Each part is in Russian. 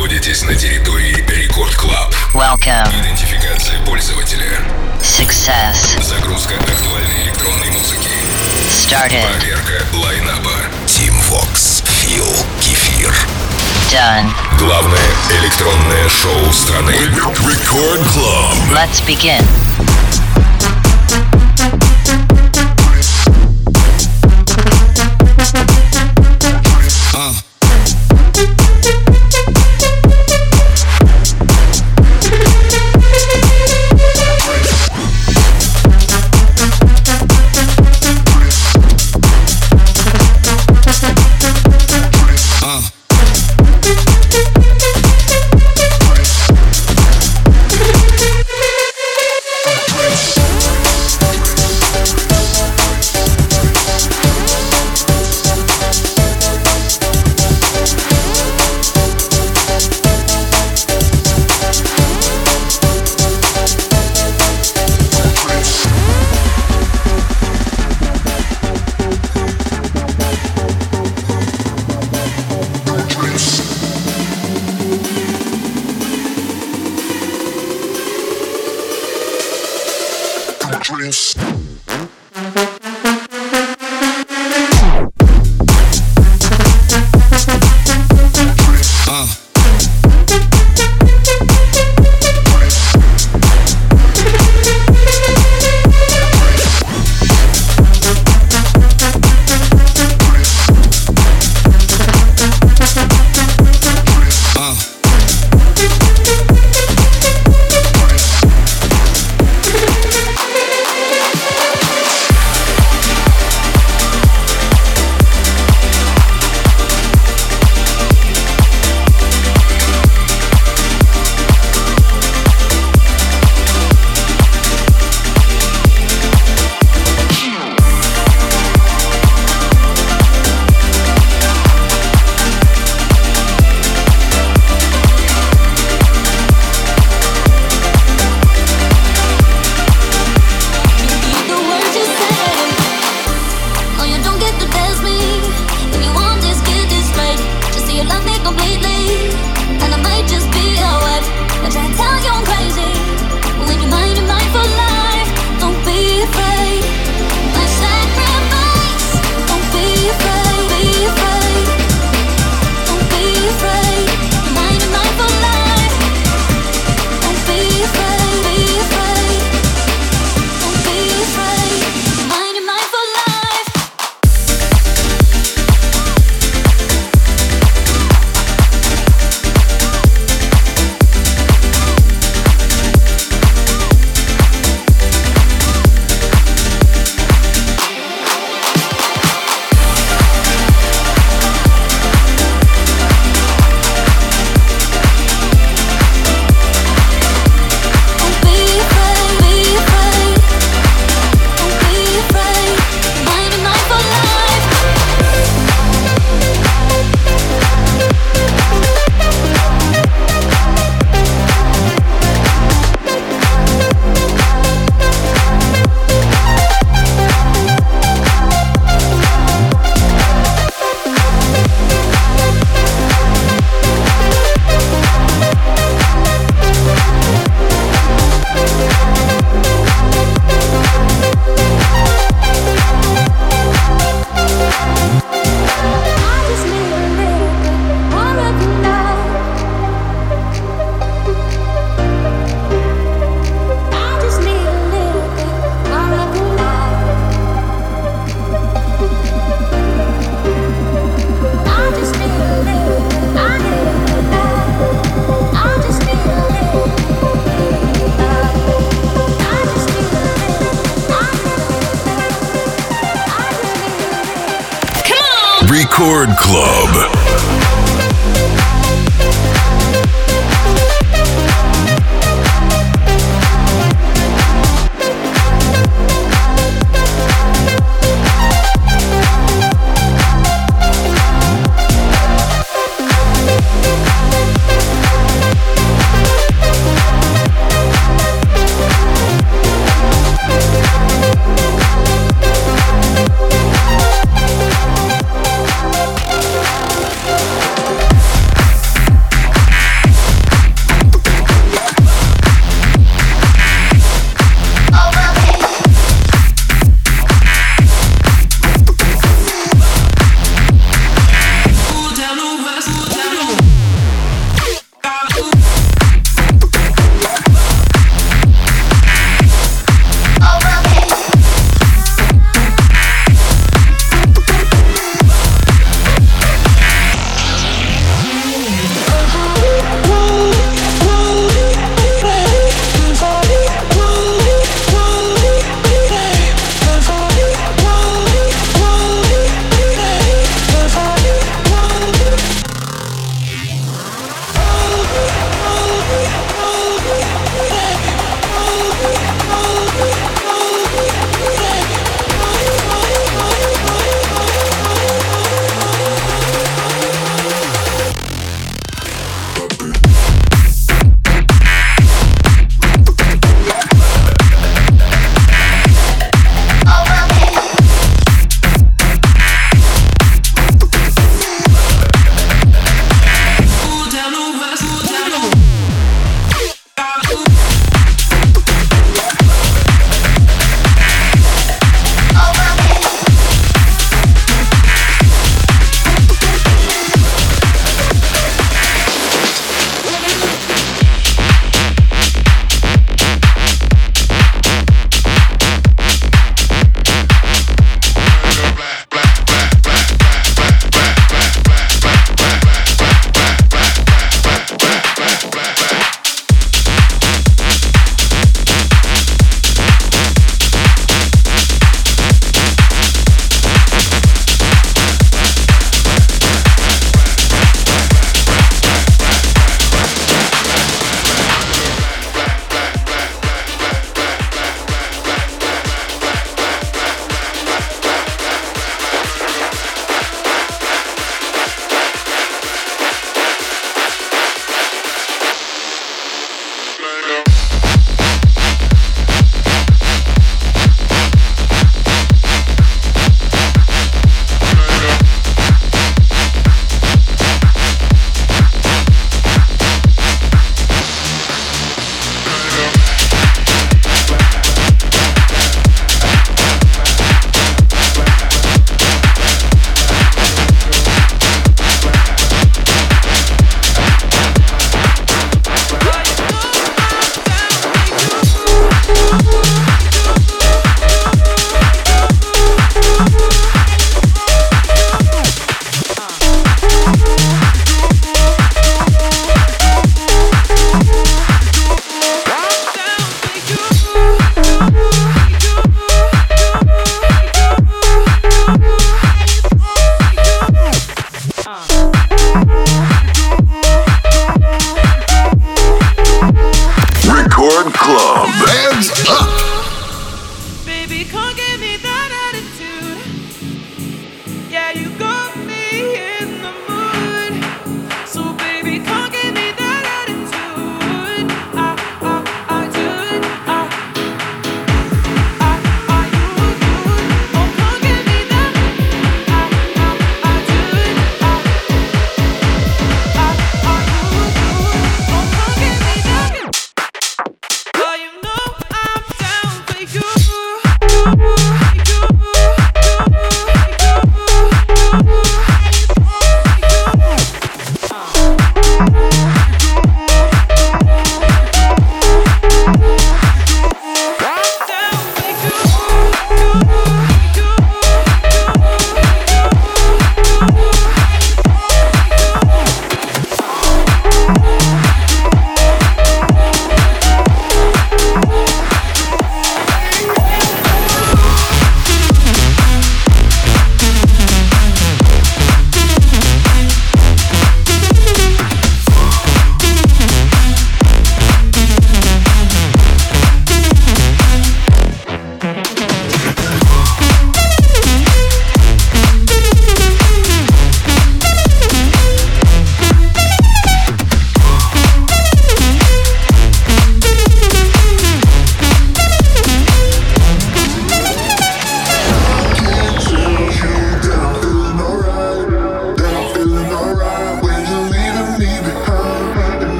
находитесь на территории Record Club. Welcome. Идентификация пользователя. Success. Загрузка актуальной электронной музыки. Started. Проверка line-up а. Team Vox. Фил. Кефир. Done. Главное электронное шоу страны. Record Club. Let's begin.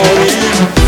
morire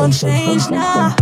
gon' change now.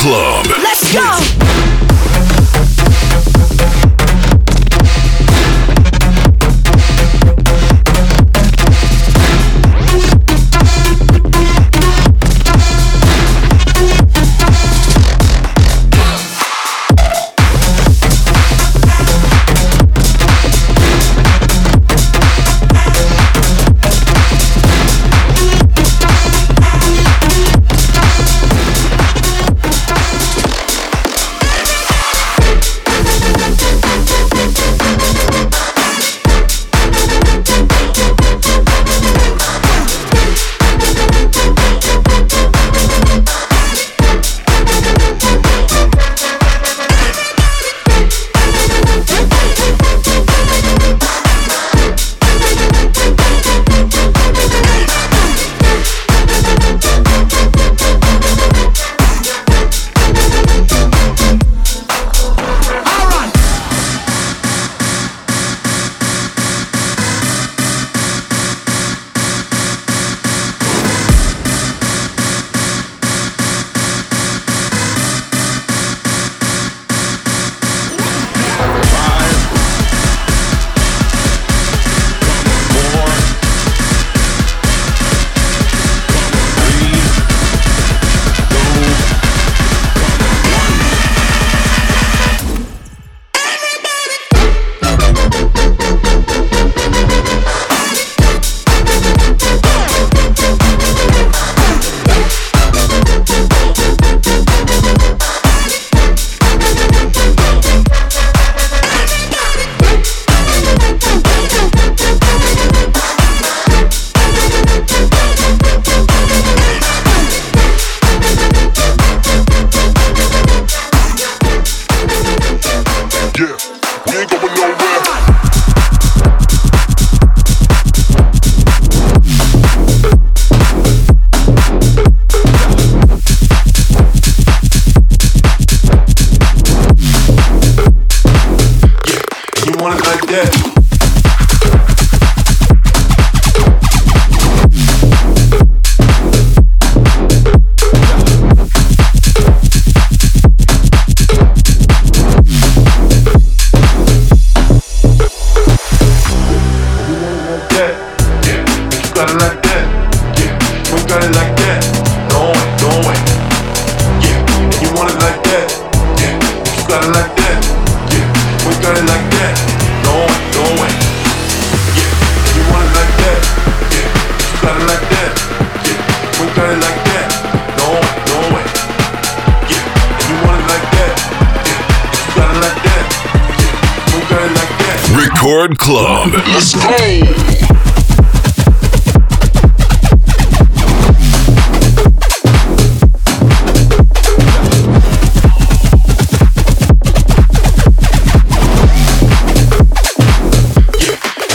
club. Let's go.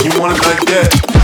You want it like that?